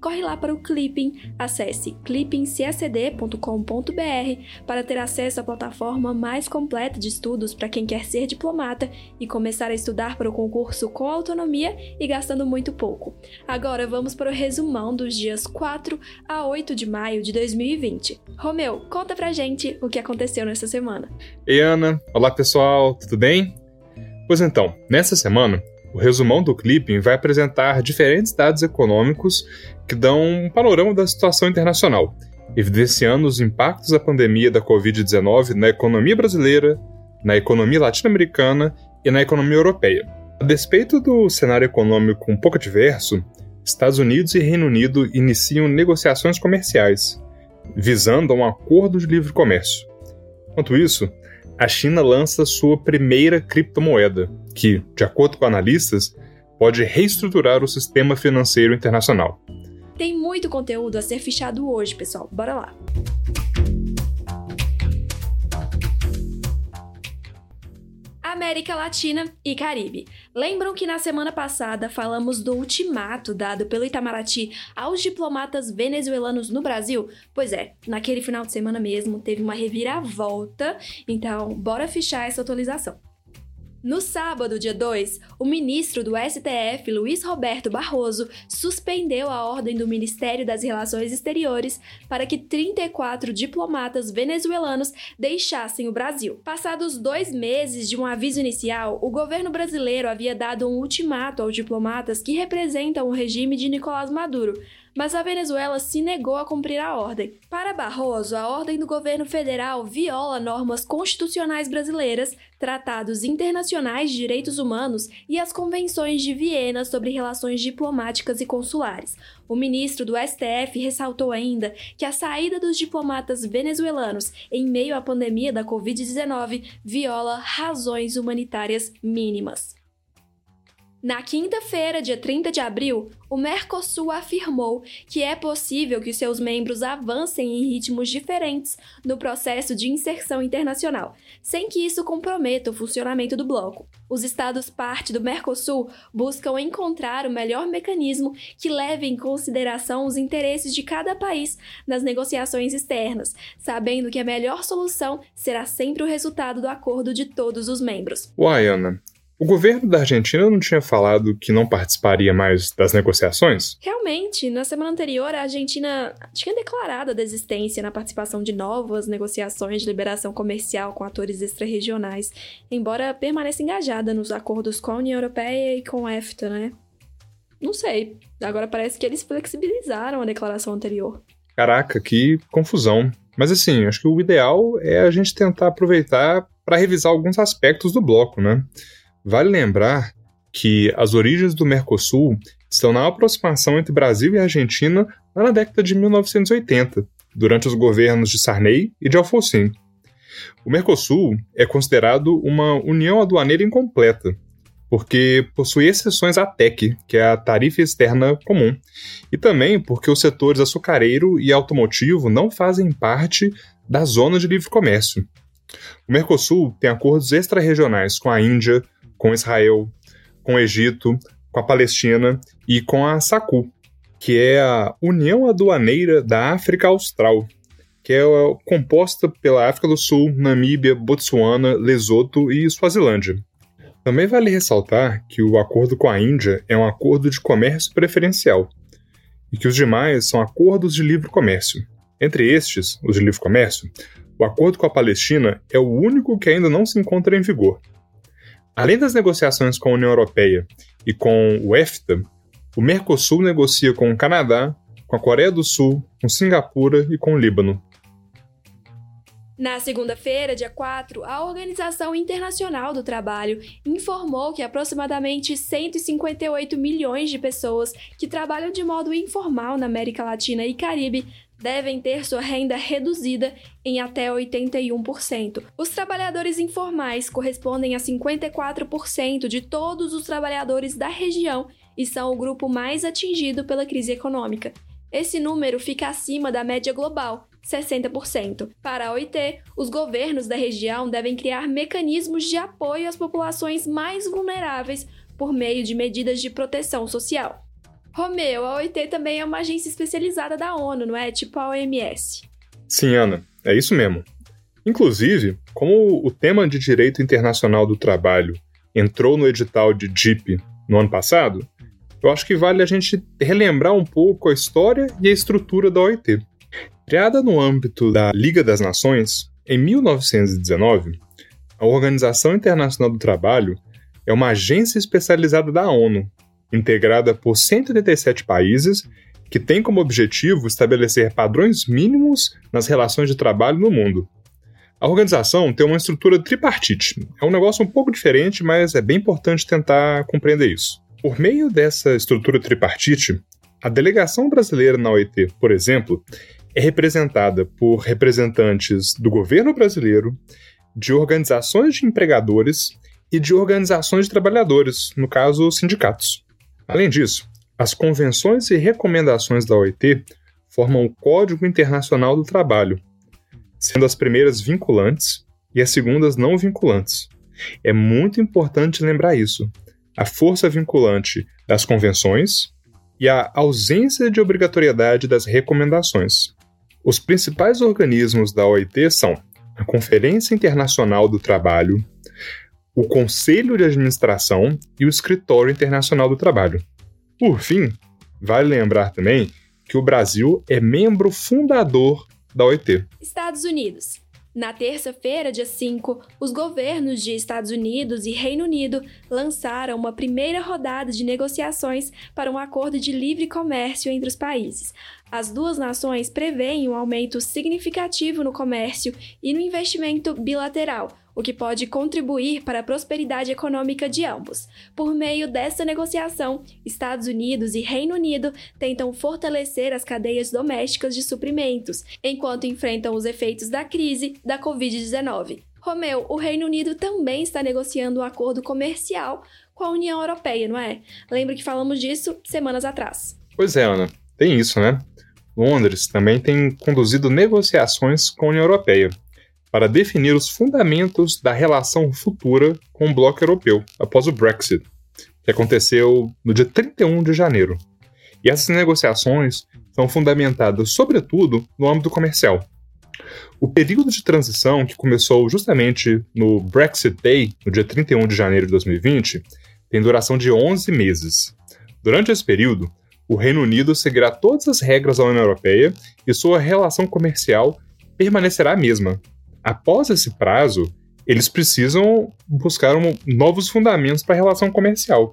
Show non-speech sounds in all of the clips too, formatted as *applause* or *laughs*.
Corre lá para o Clipping, acesse clippingcacd.com.br para ter acesso à plataforma mais completa de estudos para quem quer ser diplomata e começar a estudar para o concurso com autonomia e gastando muito pouco. Agora vamos para o resumão dos dias 4 a 8 de maio de 2020. Romeu, conta pra gente o que aconteceu nessa semana. Ei Ana, olá pessoal, tudo bem? Pois então, nessa semana o resumão do Clipping vai apresentar diferentes dados econômicos que dão um panorama da situação internacional, evidenciando os impactos da pandemia da Covid-19 na economia brasileira, na economia latino-americana e na economia europeia. A despeito do cenário econômico um pouco adverso, Estados Unidos e Reino Unido iniciam negociações comerciais, visando um acordo de livre comércio. Enquanto isso, a China lança sua primeira criptomoeda, que, de acordo com analistas, pode reestruturar o sistema financeiro internacional. Tem muito conteúdo a ser fichado hoje, pessoal. Bora lá! América Latina e Caribe. Lembram que na semana passada falamos do ultimato dado pelo Itamaraty aos diplomatas venezuelanos no Brasil? Pois é, naquele final de semana mesmo teve uma reviravolta, então bora fichar essa atualização. No sábado, dia 2, o ministro do STF, Luiz Roberto Barroso, suspendeu a ordem do Ministério das Relações Exteriores para que 34 diplomatas venezuelanos deixassem o Brasil. Passados dois meses de um aviso inicial, o governo brasileiro havia dado um ultimato aos diplomatas que representam o regime de Nicolás Maduro mas a Venezuela se negou a cumprir a ordem. Para Barroso, a ordem do governo federal viola normas constitucionais brasileiras, tratados internacionais de direitos humanos e as convenções de Viena sobre relações diplomáticas e consulares. O ministro do STF ressaltou ainda que a saída dos diplomatas venezuelanos em meio à pandemia da Covid-19 viola razões humanitárias mínimas. Na quinta-feira, dia 30 de abril, o Mercosul afirmou que é possível que seus membros avancem em ritmos diferentes no processo de inserção internacional, sem que isso comprometa o funcionamento do bloco. Os estados parte do Mercosul buscam encontrar o melhor mecanismo que leve em consideração os interesses de cada país nas negociações externas, sabendo que a melhor solução será sempre o resultado do acordo de todos os membros. Uai, Ana, o governo da Argentina não tinha falado que não participaria mais das negociações? Realmente, na semana anterior, a Argentina tinha declarado a desistência na participação de novas negociações de liberação comercial com atores extra-regionais, embora permaneça engajada nos acordos com a União Europeia e com a EFTA, né? Não sei. Agora parece que eles flexibilizaram a declaração anterior. Caraca, que confusão. Mas assim, acho que o ideal é a gente tentar aproveitar para revisar alguns aspectos do bloco, né? Vale lembrar que as origens do Mercosul estão na aproximação entre Brasil e Argentina lá na década de 1980, durante os governos de Sarney e de Alfonsín. O Mercosul é considerado uma união aduaneira incompleta, porque possui exceções à TEC, que é a tarifa externa comum, e também porque os setores açucareiro e automotivo não fazem parte da zona de livre comércio. O Mercosul tem acordos extra-regionais com a Índia, com Israel, com o Egito, com a Palestina e com a SACU, que é a União Aduaneira da África Austral, que é composta pela África do Sul, Namíbia, Botsuana, Lesoto e Suazilândia. Também vale ressaltar que o acordo com a Índia é um acordo de comércio preferencial e que os demais são acordos de livre comércio. Entre estes, os de livre comércio, o acordo com a Palestina é o único que ainda não se encontra em vigor, Além das negociações com a União Europeia e com o EFTA, o Mercosul negocia com o Canadá, com a Coreia do Sul, com Singapura e com o Líbano. Na segunda-feira, dia 4, a Organização Internacional do Trabalho informou que aproximadamente 158 milhões de pessoas que trabalham de modo informal na América Latina e Caribe devem ter sua renda reduzida em até 81%. Os trabalhadores informais correspondem a 54% de todos os trabalhadores da região e são o grupo mais atingido pela crise econômica. Esse número fica acima da média global, 60%. Para a OIT, os governos da região devem criar mecanismos de apoio às populações mais vulneráveis por meio de medidas de proteção social. Romeu, a OIT também é uma agência especializada da ONU, não é? Tipo a OMS. Sim, Ana, é isso mesmo. Inclusive, como o tema de direito internacional do trabalho entrou no edital de DIP no ano passado, eu acho que vale a gente relembrar um pouco a história e a estrutura da OIT. Criada no âmbito da Liga das Nações, em 1919, a Organização Internacional do Trabalho é uma agência especializada da ONU integrada por 187 países, que tem como objetivo estabelecer padrões mínimos nas relações de trabalho no mundo. A organização tem uma estrutura tripartite. É um negócio um pouco diferente, mas é bem importante tentar compreender isso. Por meio dessa estrutura tripartite, a delegação brasileira na OIT, por exemplo, é representada por representantes do governo brasileiro, de organizações de empregadores e de organizações de trabalhadores, no caso, sindicatos. Além disso, as convenções e recomendações da OIT formam o Código Internacional do Trabalho, sendo as primeiras vinculantes e as segundas não vinculantes. É muito importante lembrar isso. A força vinculante das convenções e a ausência de obrigatoriedade das recomendações. Os principais organismos da OIT são a Conferência Internacional do Trabalho, o Conselho de Administração e o Escritório Internacional do Trabalho. Por fim, vale lembrar também que o Brasil é membro fundador da OIT. Estados Unidos. Na terça-feira, dia 5, os governos de Estados Unidos e Reino Unido lançaram uma primeira rodada de negociações para um acordo de livre comércio entre os países. As duas nações preveem um aumento significativo no comércio e no investimento bilateral, o que pode contribuir para a prosperidade econômica de ambos. Por meio dessa negociação, Estados Unidos e Reino Unido tentam fortalecer as cadeias domésticas de suprimentos, enquanto enfrentam os efeitos da crise da Covid-19. Romeu, o Reino Unido também está negociando um acordo comercial com a União Europeia, não é? Lembro que falamos disso semanas atrás. Pois é, Ana, tem isso, né? Londres também tem conduzido negociações com a União Europeia para definir os fundamentos da relação futura com o bloco europeu após o Brexit, que aconteceu no dia 31 de janeiro. E essas negociações são fundamentadas, sobretudo, no âmbito comercial. O período de transição, que começou justamente no Brexit Day, no dia 31 de janeiro de 2020, tem duração de 11 meses. Durante esse período, o Reino Unido seguirá todas as regras da União Europeia e sua relação comercial permanecerá a mesma, Após esse prazo, eles precisam buscar um, novos fundamentos para a relação comercial,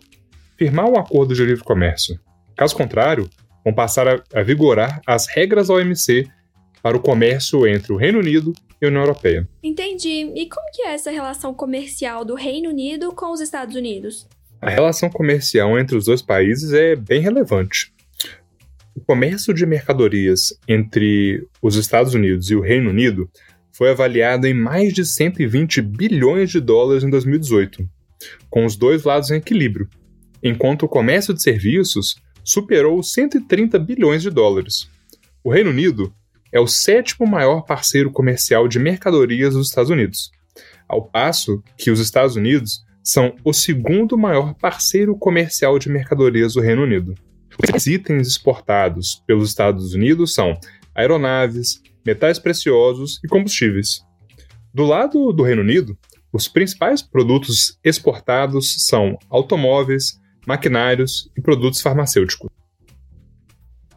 firmar um acordo de livre comércio. Caso contrário, vão passar a, a vigorar as regras da OMC para o comércio entre o Reino Unido e a União Europeia. Entendi. E como que é essa relação comercial do Reino Unido com os Estados Unidos? A relação comercial entre os dois países é bem relevante. O comércio de mercadorias entre os Estados Unidos e o Reino Unido foi avaliado em mais de 120 bilhões de dólares em 2018, com os dois lados em equilíbrio, enquanto o comércio de serviços superou 130 bilhões de dólares. O Reino Unido é o sétimo maior parceiro comercial de mercadorias dos Estados Unidos, ao passo que os Estados Unidos são o segundo maior parceiro comercial de mercadorias do Reino Unido. Os itens exportados pelos Estados Unidos são aeronaves, metais preciosos e combustíveis. Do lado do Reino Unido, os principais produtos exportados são automóveis, maquinários e produtos farmacêuticos.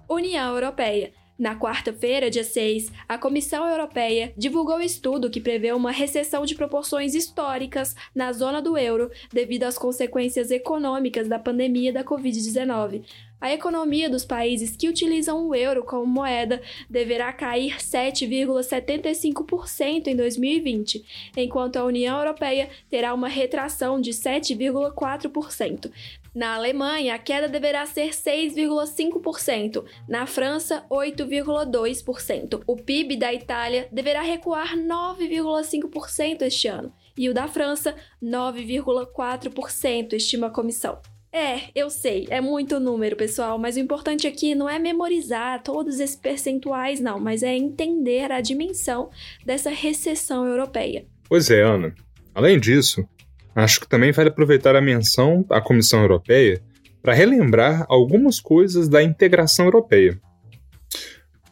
União Europeia. Na quarta-feira, dia 6, a Comissão Europeia divulgou estudo que prevê uma recessão de proporções históricas na zona do euro devido às consequências econômicas da pandemia da Covid-19, a economia dos países que utilizam o euro como moeda deverá cair 7,75% em 2020, enquanto a União Europeia terá uma retração de 7,4%. Na Alemanha, a queda deverá ser 6,5%, na França, 8,2%. O PIB da Itália deverá recuar 9,5% este ano e o da França, 9,4%, estima a comissão. É, eu sei, é muito número, pessoal, mas o importante aqui não é memorizar todos esses percentuais, não, mas é entender a dimensão dessa recessão europeia. Pois é, Ana. Além disso, Acho que também vale aproveitar a menção à Comissão Europeia para relembrar algumas coisas da integração europeia.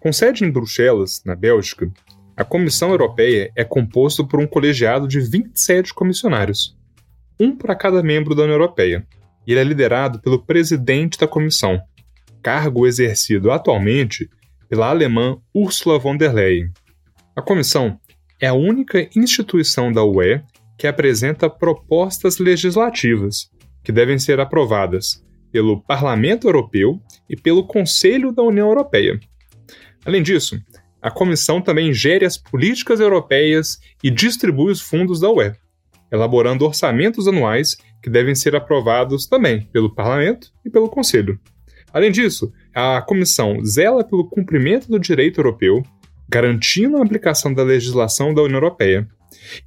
Com sede em Bruxelas, na Bélgica, a Comissão Europeia é composta por um colegiado de 27 comissionários, um para cada membro da União Europeia, e ele é liderado pelo presidente da comissão, cargo exercido atualmente pela alemã Ursula von der Leyen. A comissão é a única instituição da UE que apresenta propostas legislativas, que devem ser aprovadas pelo Parlamento Europeu e pelo Conselho da União Europeia. Além disso, a Comissão também gere as políticas europeias e distribui os fundos da UE, elaborando orçamentos anuais que devem ser aprovados também pelo Parlamento e pelo Conselho. Além disso, a Comissão zela pelo cumprimento do direito europeu, garantindo a aplicação da legislação da União Europeia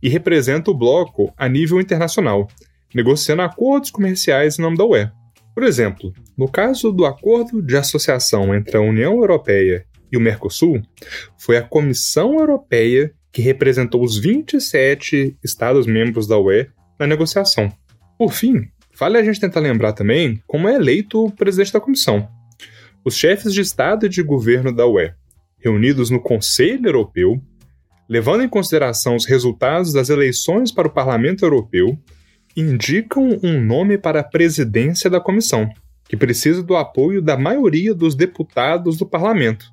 e representa o bloco a nível internacional, negociando acordos comerciais em nome da UE. Por exemplo, no caso do acordo de associação entre a União Europeia e o Mercosul, foi a Comissão Europeia que representou os 27 Estados-membros da UE na negociação. Por fim, vale a gente tentar lembrar também como é eleito o presidente da comissão. Os chefes de Estado e de governo da UE, reunidos no Conselho Europeu, levando em consideração os resultados das eleições para o Parlamento Europeu, indicam um nome para a presidência da comissão, que precisa do apoio da maioria dos deputados do parlamento.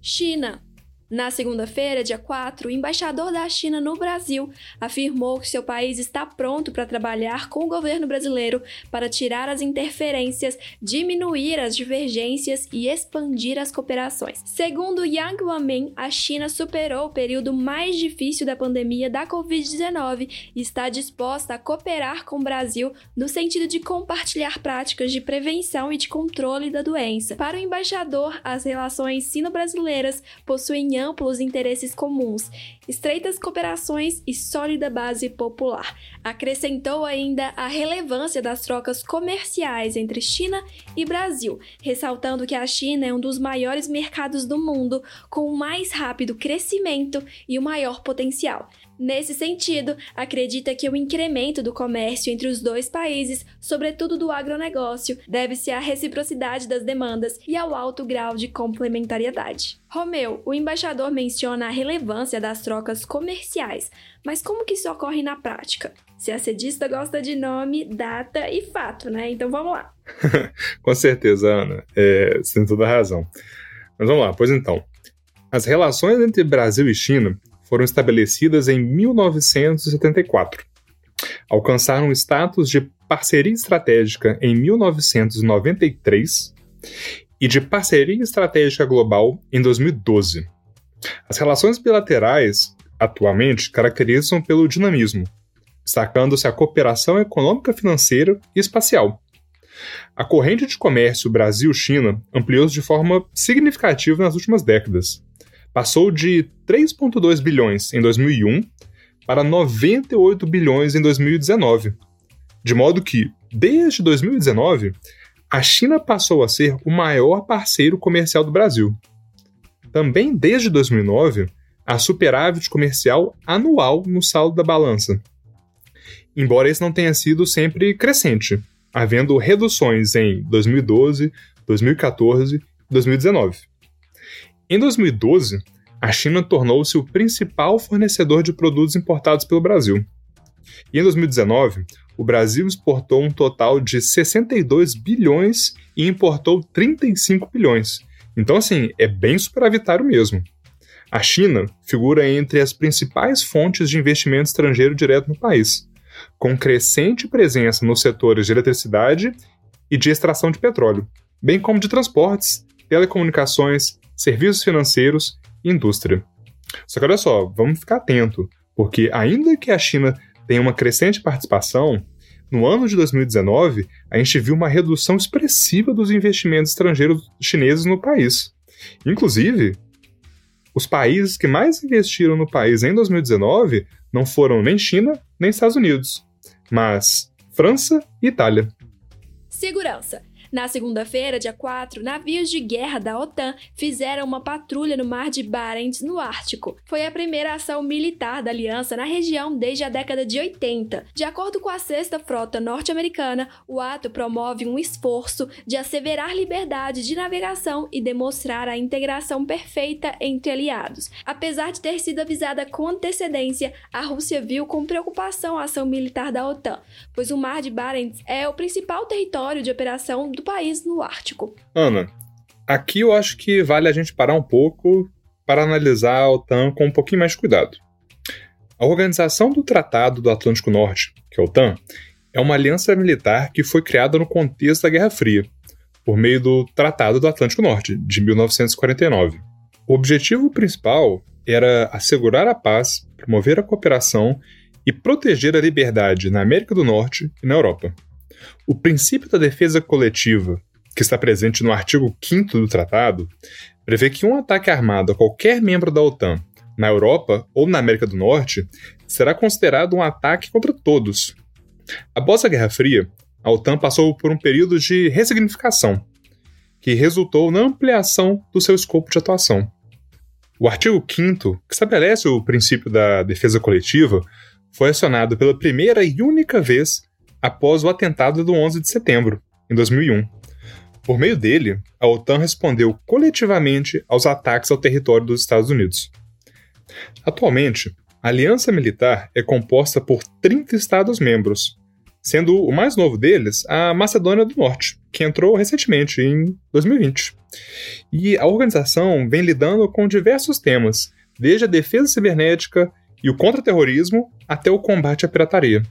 China. Na segunda-feira, dia 4, o embaixador da China no Brasil afirmou que seu país está pronto para trabalhar com o governo brasileiro para tirar as interferências, diminuir as divergências e expandir as cooperações. Segundo Yang Wanmin, a China superou o período mais difícil da pandemia da Covid-19 e está disposta a cooperar com o Brasil no sentido de compartilhar práticas de prevenção e de controle da doença. Para o embaixador, as relações sino-brasileiras possuem amplos interesses comuns, estreitas cooperações e sólida base popular. Acrescentou ainda a relevância das trocas comerciais entre China e Brasil, ressaltando que a China é um dos maiores mercados do mundo, com o mais rápido crescimento e o maior potencial. Nesse sentido, acredita que o incremento do comércio entre os dois países, sobretudo do agronegócio, deve-se à reciprocidade das demandas e ao alto grau de complementariedade. Romeu, o embaixador menciona a relevância das trocas comerciais, mas como que isso ocorre na prática? Se a sedista gosta de nome, data e fato, né? Então vamos lá. *laughs* Com certeza, Ana. É, você tem toda a razão. Mas vamos lá, pois então. As relações entre Brasil e China foram estabelecidas em 1974. Alcançaram o status de parceria estratégica em 1993 e de parceria estratégica global em 2012. As relações bilaterais, atualmente, caracterizam pelo dinamismo, destacando-se a cooperação econômica, financeira e espacial. A corrente de comércio Brasil-China ampliou-se de forma significativa nas últimas décadas, passou de 3,2 bilhões em 2001 para 98 bilhões em 2019. De modo que, desde 2019, a China passou a ser o maior parceiro comercial do Brasil. Também desde 2009, há superávit comercial anual no saldo da balança. Embora esse não tenha sido sempre crescente, havendo reduções em 2012, 2014 e 2019. Em 2012, a China tornou-se o principal fornecedor de produtos importados pelo Brasil. E em 2019, o Brasil exportou um total de 62 bilhões e importou 35 bilhões. Então, assim, é bem superavitário mesmo. A China figura entre as principais fontes de investimento estrangeiro direto no país, com crescente presença nos setores de eletricidade e de extração de petróleo, bem como de transportes, telecomunicações, serviços financeiros e indústria. Só que olha só, vamos ficar atento, porque ainda que a China tenha uma crescente participação, no ano de 2019, a gente viu uma redução expressiva dos investimentos estrangeiros chineses no país. Inclusive, os países que mais investiram no país em 2019 não foram nem China nem Estados Unidos, mas França e Itália. Segurança. Na segunda-feira, dia 4, navios de guerra da OTAN fizeram uma patrulha no Mar de Barents, no Ártico. Foi a primeira ação militar da aliança na região desde a década de 80. De acordo com a Sexta Frota Norte-Americana, o ato promove um esforço de asseverar liberdade de navegação e demonstrar a integração perfeita entre aliados. Apesar de ter sido avisada com antecedência, a Rússia viu com preocupação a ação militar da OTAN, pois o Mar de Barents é o principal território de operação do país no Ártico. Ana, aqui eu acho que vale a gente parar um pouco para analisar a OTAN com um pouquinho mais de cuidado. A Organização do Tratado do Atlântico Norte, que é a OTAN, é uma aliança militar que foi criada no contexto da Guerra Fria, por meio do Tratado do Atlântico Norte, de 1949. O objetivo principal era assegurar a paz, promover a cooperação e proteger a liberdade na América do Norte e na Europa. O princípio da defesa coletiva, que está presente no artigo 5 do tratado, prevê que um ataque armado a qualquer membro da OTAN, na Europa ou na América do Norte, será considerado um ataque contra todos. Após a Guerra Fria, a OTAN passou por um período de ressignificação, que resultou na ampliação do seu escopo de atuação. O artigo 5, que estabelece o princípio da defesa coletiva, foi acionado pela primeira e única vez após o atentado do 11 de setembro, em 2001. Por meio dele, a OTAN respondeu coletivamente aos ataques ao território dos Estados Unidos. Atualmente, a aliança militar é composta por 30 Estados-membros, sendo o mais novo deles a Macedônia do Norte, que entrou recentemente, em 2020. E a organização vem lidando com diversos temas, desde a defesa cibernética e o contra-terrorismo até o combate à pirataria.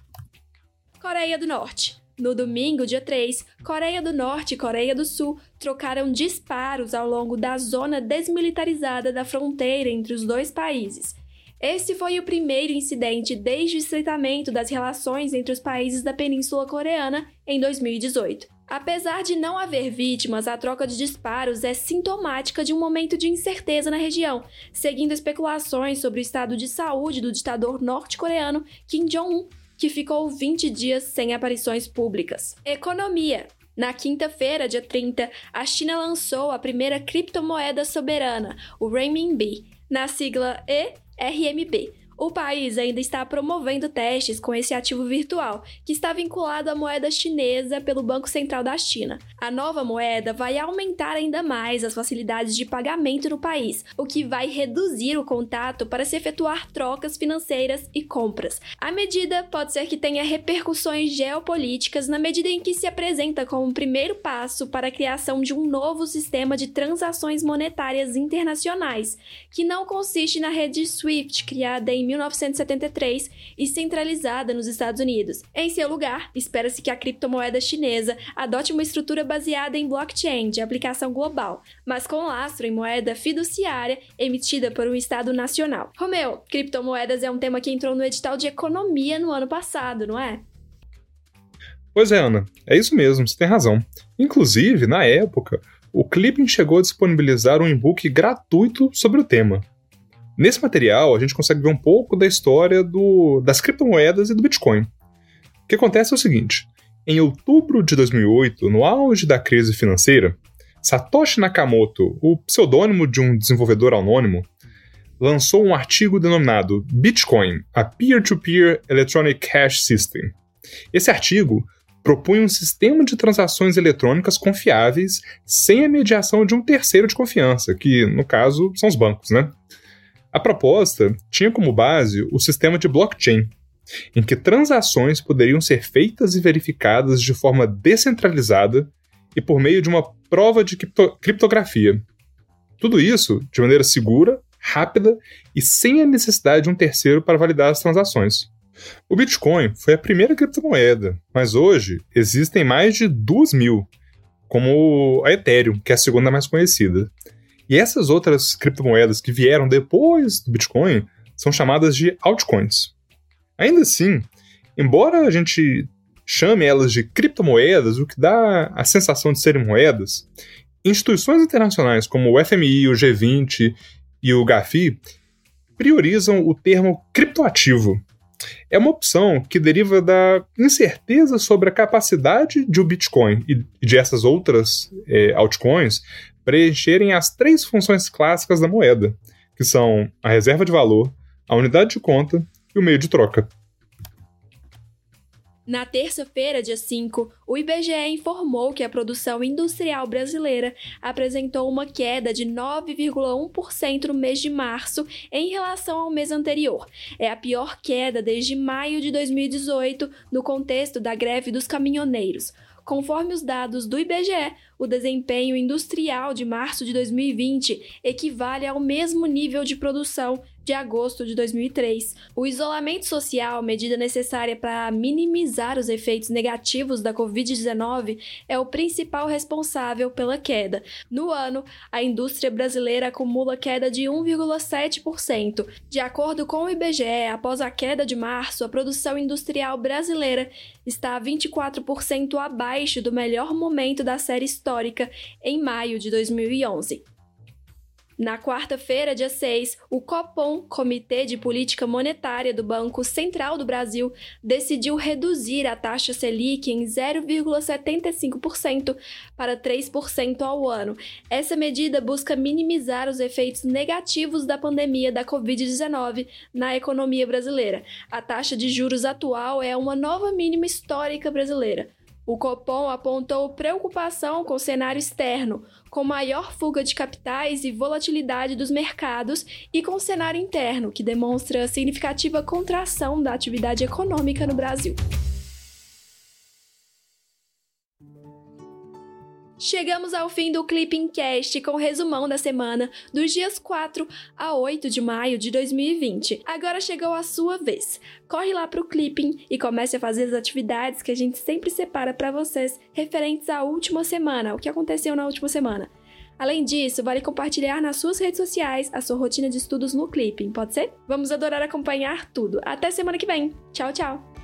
Coreia do Norte. No domingo, dia 3, Coreia do Norte e Coreia do Sul trocaram disparos ao longo da zona desmilitarizada da fronteira entre os dois países. Esse foi o primeiro incidente desde o estreitamento das relações entre os países da Península Coreana em 2018. Apesar de não haver vítimas, a troca de disparos é sintomática de um momento de incerteza na região, seguindo especulações sobre o estado de saúde do ditador norte-coreano Kim Jong-un que ficou 20 dias sem aparições públicas. Economia. Na quinta-feira, dia 30, a China lançou a primeira criptomoeda soberana, o Renminbi, na sigla ERMB, o país ainda está promovendo testes com esse ativo virtual, que está vinculado à moeda chinesa pelo Banco Central da China. A nova moeda vai aumentar ainda mais as facilidades de pagamento no país, o que vai reduzir o contato para se efetuar trocas financeiras e compras. A medida pode ser que tenha repercussões geopolíticas na medida em que se apresenta como um primeiro passo para a criação de um novo sistema de transações monetárias internacionais, que não consiste na rede SWIFT criada em 1973 e centralizada nos Estados Unidos. Em seu lugar, espera-se que a criptomoeda chinesa adote uma estrutura baseada em blockchain de aplicação global, mas com lastro em moeda fiduciária emitida por um Estado nacional. Romeu, criptomoedas é um tema que entrou no edital de economia no ano passado, não é? Pois é, Ana, é isso mesmo, você tem razão. Inclusive, na época, o Clipping chegou a disponibilizar um e-book gratuito sobre o tema. Nesse material, a gente consegue ver um pouco da história do, das criptomoedas e do Bitcoin. O que acontece é o seguinte: em outubro de 2008, no auge da crise financeira, Satoshi Nakamoto, o pseudônimo de um desenvolvedor anônimo, lançou um artigo denominado Bitcoin, a Peer-to-Peer -Peer Electronic Cash System. Esse artigo propunha um sistema de transações eletrônicas confiáveis sem a mediação de um terceiro de confiança, que, no caso, são os bancos, né? A proposta tinha como base o sistema de blockchain, em que transações poderiam ser feitas e verificadas de forma descentralizada e por meio de uma prova de criptografia. Tudo isso de maneira segura, rápida e sem a necessidade de um terceiro para validar as transações. O Bitcoin foi a primeira criptomoeda, mas hoje existem mais de duas mil, como a Ethereum, que é a segunda mais conhecida. E essas outras criptomoedas que vieram depois do Bitcoin são chamadas de altcoins. Ainda assim, embora a gente chame elas de criptomoedas, o que dá a sensação de serem moedas, instituições internacionais como o FMI, o G20 e o GAFI priorizam o termo criptoativo. É uma opção que deriva da incerteza sobre a capacidade de o Bitcoin e de essas outras é, altcoins preencherem as três funções clássicas da moeda, que são a reserva de valor, a unidade de conta e o meio de troca. Na terça-feira, dia 5, o IBGE informou que a produção industrial brasileira apresentou uma queda de 9,1% no mês de março em relação ao mês anterior. É a pior queda desde maio de 2018, no contexto da greve dos caminhoneiros. Conforme os dados do IBGE, o desempenho industrial de março de 2020 equivale ao mesmo nível de produção de agosto de 2003. O isolamento social, medida necessária para minimizar os efeitos negativos da Covid-19, é o principal responsável pela queda. No ano, a indústria brasileira acumula queda de 1,7%. De acordo com o IBGE, após a queda de março, a produção industrial brasileira está 24% abaixo do melhor momento da série histórica em maio de 2011. Na quarta-feira, dia 6, o Copom, Comitê de Política Monetária do Banco Central do Brasil, decidiu reduzir a taxa Selic em 0,75% para 3% ao ano. Essa medida busca minimizar os efeitos negativos da pandemia da Covid-19 na economia brasileira. A taxa de juros atual é uma nova mínima histórica brasileira. O Copom apontou preocupação com o cenário externo, com maior fuga de capitais e volatilidade dos mercados, e com o cenário interno, que demonstra significativa contração da atividade econômica no Brasil. Chegamos ao fim do Clipping Cast com o resumão da semana dos dias 4 a 8 de maio de 2020. Agora chegou a sua vez. Corre lá pro Clipping e comece a fazer as atividades que a gente sempre separa para vocês referentes à última semana, o que aconteceu na última semana. Além disso, vale compartilhar nas suas redes sociais a sua rotina de estudos no Clipping, pode ser? Vamos adorar acompanhar tudo. Até semana que vem. Tchau, tchau.